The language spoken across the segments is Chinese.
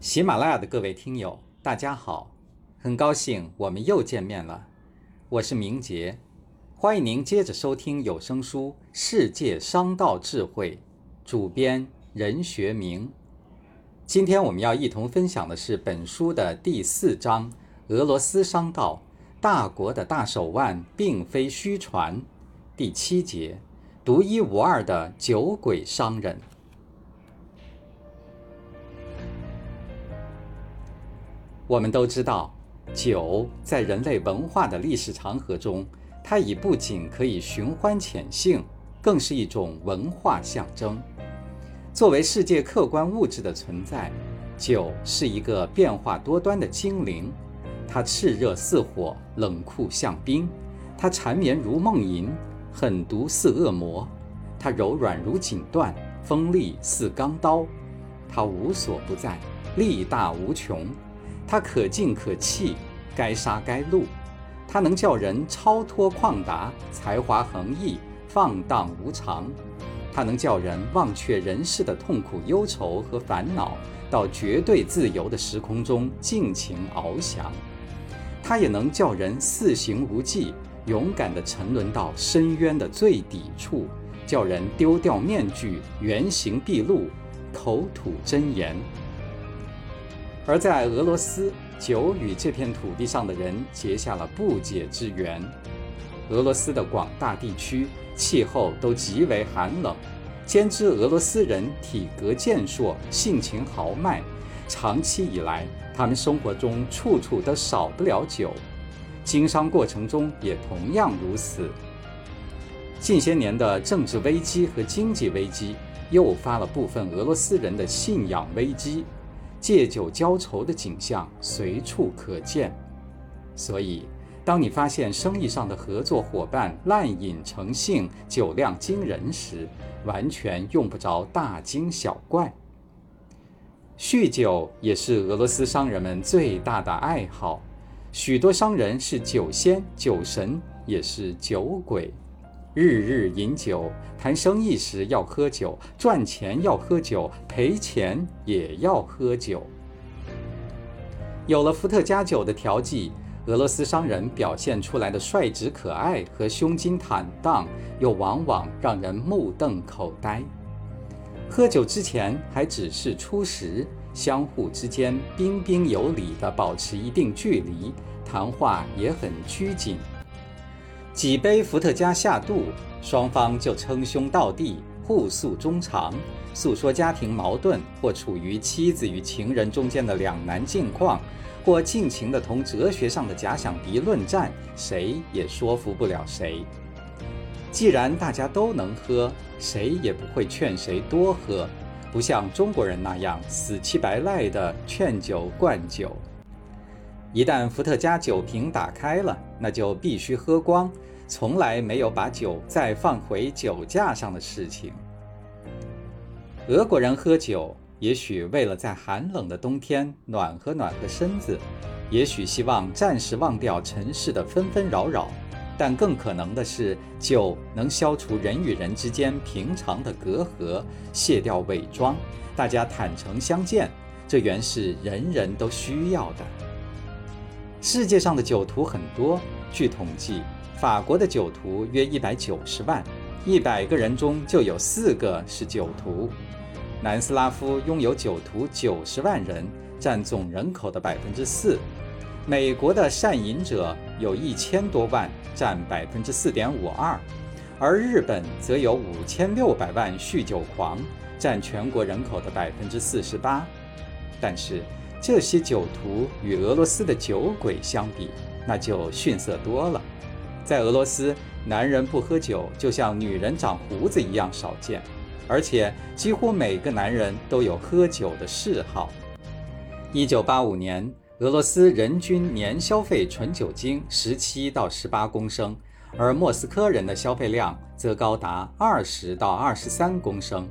喜马拉雅的各位听友，大家好，很高兴我们又见面了。我是明杰，欢迎您接着收听有声书《世界商道智慧》，主编任学明。今天我们要一同分享的是本书的第四章《俄罗斯商道：大国的大手腕并非虚传》第七节：独一无二的酒鬼商人。我们都知道，酒在人类文化的历史长河中，它已不仅可以寻欢潜性，更是一种文化象征。作为世界客观物质的存在，酒是一个变化多端的精灵。它炽热似火，冷酷像冰；它缠绵如梦萦，狠毒似恶魔；它柔软如锦缎，锋利似钢刀；它无所不在，力大无穷。它可进可弃，该杀该戮。它能叫人超脱旷达，才华横溢，放荡无常。它能叫人忘却人世的痛苦忧愁和烦恼，到绝对自由的时空中尽情翱翔。它也能叫人四行无忌，勇敢地沉沦到深渊的最底处，叫人丢掉面具，原形毕露，口吐真言。而在俄罗斯，酒与这片土地上的人结下了不解之缘。俄罗斯的广大地区气候都极为寒冷，兼之俄罗斯人体格健硕，性情豪迈，长期以来，他们生活中处处都少不了酒，经商过程中也同样如此。近些年的政治危机和经济危机，诱发了部分俄罗斯人的信仰危机。借酒浇愁的景象随处可见，所以，当你发现生意上的合作伙伴滥饮成性、酒量惊人时，完全用不着大惊小怪。酗酒也是俄罗斯商人们最大的爱好，许多商人是酒仙、酒神，也是酒鬼。日日饮酒，谈生意时要喝酒，赚钱要喝酒，赔钱也要喝酒。有了伏特加酒的调剂，俄罗斯商人表现出来的率直可爱和胸襟坦荡，又往往让人目瞪口呆。喝酒之前还只是初识，相互之间彬彬有礼地保持一定距离，谈话也很拘谨。几杯伏特加下肚，双方就称兄道弟，互诉衷肠，诉说家庭矛盾或处于妻子与情人中间的两难境况，或尽情地同哲学上的假想敌论战，谁也说服不了谁。既然大家都能喝，谁也不会劝谁多喝，不像中国人那样死乞白赖地劝酒灌酒。一旦伏特加酒瓶打开了，那就必须喝光。从来没有把酒再放回酒架上的事情。俄国人喝酒，也许为了在寒冷的冬天暖和暖和身子，也许希望暂时忘掉尘世的纷纷扰扰，但更可能的是，酒能消除人与人之间平常的隔阂，卸掉伪装，大家坦诚相见。这原是人人都需要的。世界上的酒徒很多，据统计。法国的酒徒约一百九十万，一百个人中就有四个是酒徒。南斯拉夫拥有酒徒九十万人，占总人口的百分之四。美国的善饮者有一千多万，占百分之四点五二，而日本则有五千六百万酗酒狂，占全国人口的百分之四十八。但是这些酒徒与俄罗斯的酒鬼相比，那就逊色多了。在俄罗斯，男人不喝酒就像女人长胡子一样少见，而且几乎每个男人都有喝酒的嗜好。一九八五年，俄罗斯人均年消费纯酒精十七到十八公升，而莫斯科人的消费量则高达二十到二十三公升。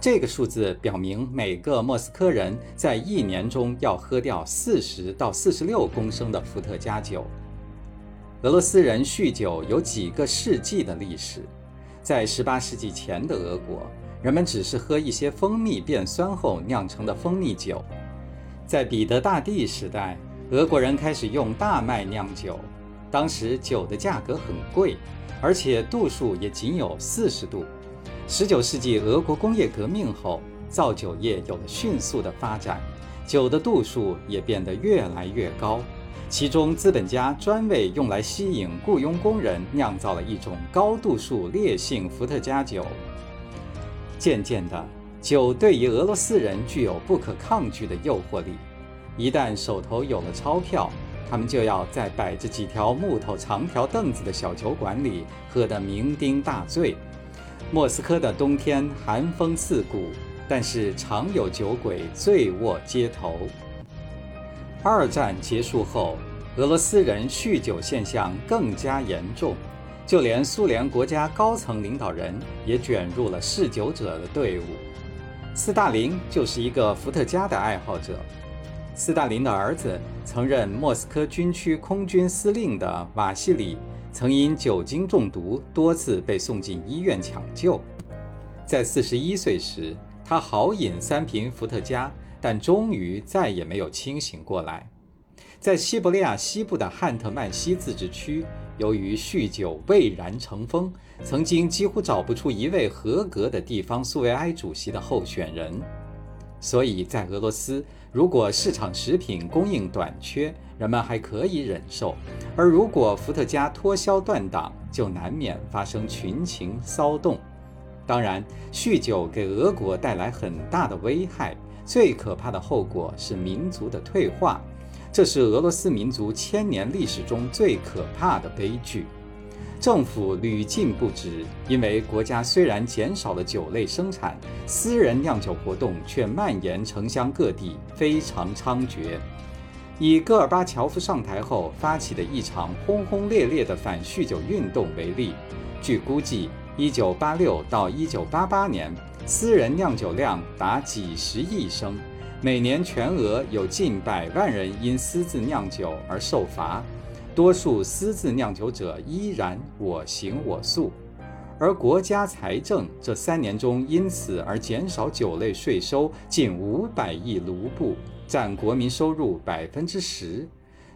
这个数字表明，每个莫斯科人在一年中要喝掉四十到四十六公升的伏特加酒。俄罗斯人酗酒有几个世纪的历史，在18世纪前的俄国，人们只是喝一些蜂蜜变酸后酿成的蜂蜜酒。在彼得大帝时代，俄国人开始用大麦酿酒，当时酒的价格很贵，而且度数也仅有四十度。十九世纪俄国工业革命后，造酒业有了迅速的发展，酒的度数也变得越来越高。其中，资本家专为用来吸引雇佣工人，酿造了一种高度数烈性伏特加酒。渐渐的，酒对于俄罗斯人具有不可抗拒的诱惑力。一旦手头有了钞票，他们就要在摆着几条木头长条凳子的小酒馆里喝得酩酊大醉。莫斯科的冬天寒风刺骨，但是常有酒鬼醉卧街头。二战结束后，俄罗斯人酗酒现象更加严重，就连苏联国家高层领导人也卷入了嗜酒者的队伍。斯大林就是一个伏特加的爱好者。斯大林的儿子曾任莫斯科军区空军司令的瓦西里，曾因酒精中毒多次被送进医院抢救。在四十一岁时，他豪饮三瓶伏特加。但终于再也没有清醒过来。在西伯利亚西部的汉特曼西自治区，由于酗酒蔚然成风，曾经几乎找不出一位合格的地方苏维埃主席的候选人。所以在俄罗斯，如果市场食品供应短缺，人们还可以忍受；而如果伏特加脱销断档，就难免发生群情骚动。当然，酗酒给俄国带来很大的危害。最可怕的后果是民族的退化，这是俄罗斯民族千年历史中最可怕的悲剧。政府屡禁不止，因为国家虽然减少了酒类生产，私人酿酒活动却蔓延城乡各地，非常猖獗。以戈尔巴乔夫上台后发起的一场轰轰烈烈的反酗酒运动为例，据估计，1986到1988年。私人酿酒量达几十亿升，每年全俄有近百万人因私自酿酒而受罚，多数私自酿酒者依然我行我素，而国家财政这三年中因此而减少酒类税收近五百亿卢布，占国民收入百分之十。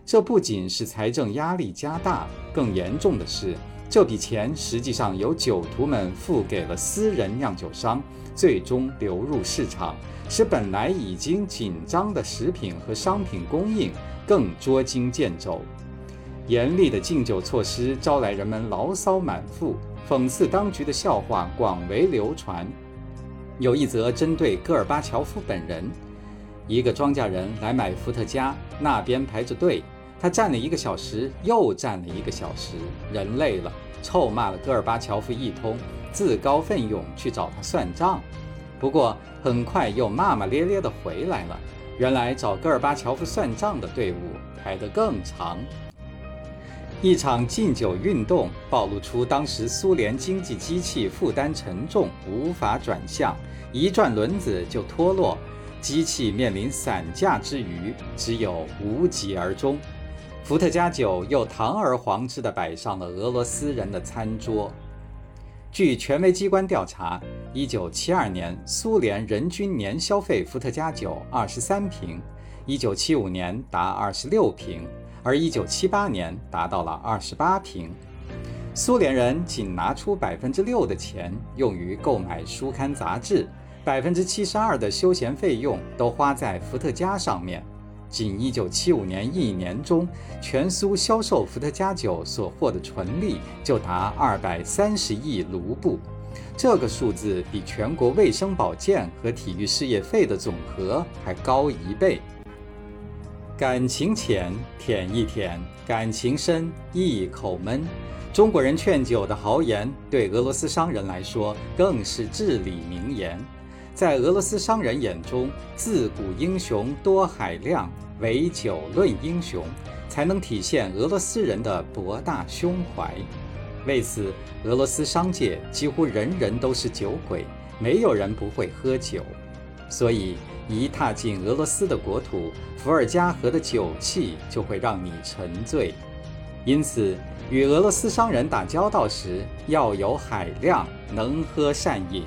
这不仅是财政压力加大，更严重的是，这笔钱实际上由酒徒们付给了私人酿酒商。最终流入市场，使本来已经紧张的食品和商品供应更捉襟见肘。严厉的禁酒措施招来人们牢骚满腹，讽刺当局的笑话广为流传。有一则针对戈尔巴乔夫本人：一个庄稼人来买伏特加，那边排着队，他站了一个小时，又站了一个小时，人累了，臭骂了戈尔巴乔夫一通。自告奋勇去找他算账，不过很快又骂骂咧咧地回来了。原来找戈尔巴乔夫算账的队伍排得更长。一场禁酒运动暴露出当时苏联经济机器负担沉重，无法转向，一转轮子就脱落，机器面临散架之余，只有无疾而终。伏特加酒又堂而皇之地摆上了俄罗斯人的餐桌。据权威机关调查，1972年苏联人均年消费伏特加酒23瓶，1975年达26瓶，而1978年达到了28瓶。苏联人仅拿出百分之六的钱用于购买书刊杂志，百分之七十二的休闲费用都花在伏特加上面。仅1975年一年中，全苏销售伏特加酒所获的纯利就达230亿卢布，这个数字比全国卫生保健和体育事业费的总和还高一倍。感情浅舔一舔，感情深一口闷。中国人劝酒的豪言，对俄罗斯商人来说更是至理名言。在俄罗斯商人眼中，自古英雄多海量。唯酒论英雄，才能体现俄罗斯人的博大胸怀。为此，俄罗斯商界几乎人人都是酒鬼，没有人不会喝酒。所以，一踏进俄罗斯的国土，伏尔加河的酒气就会让你沉醉。因此，与俄罗斯商人打交道时，要有海量，能喝善饮。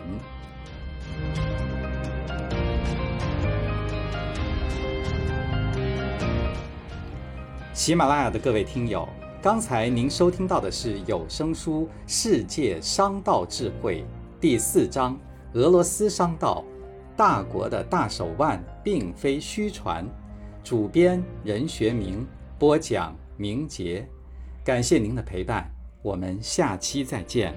喜马拉雅的各位听友，刚才您收听到的是有声书《世界商道智慧》第四章《俄罗斯商道》，大国的大手腕并非虚传。主编任学明播讲明杰，感谢您的陪伴，我们下期再见。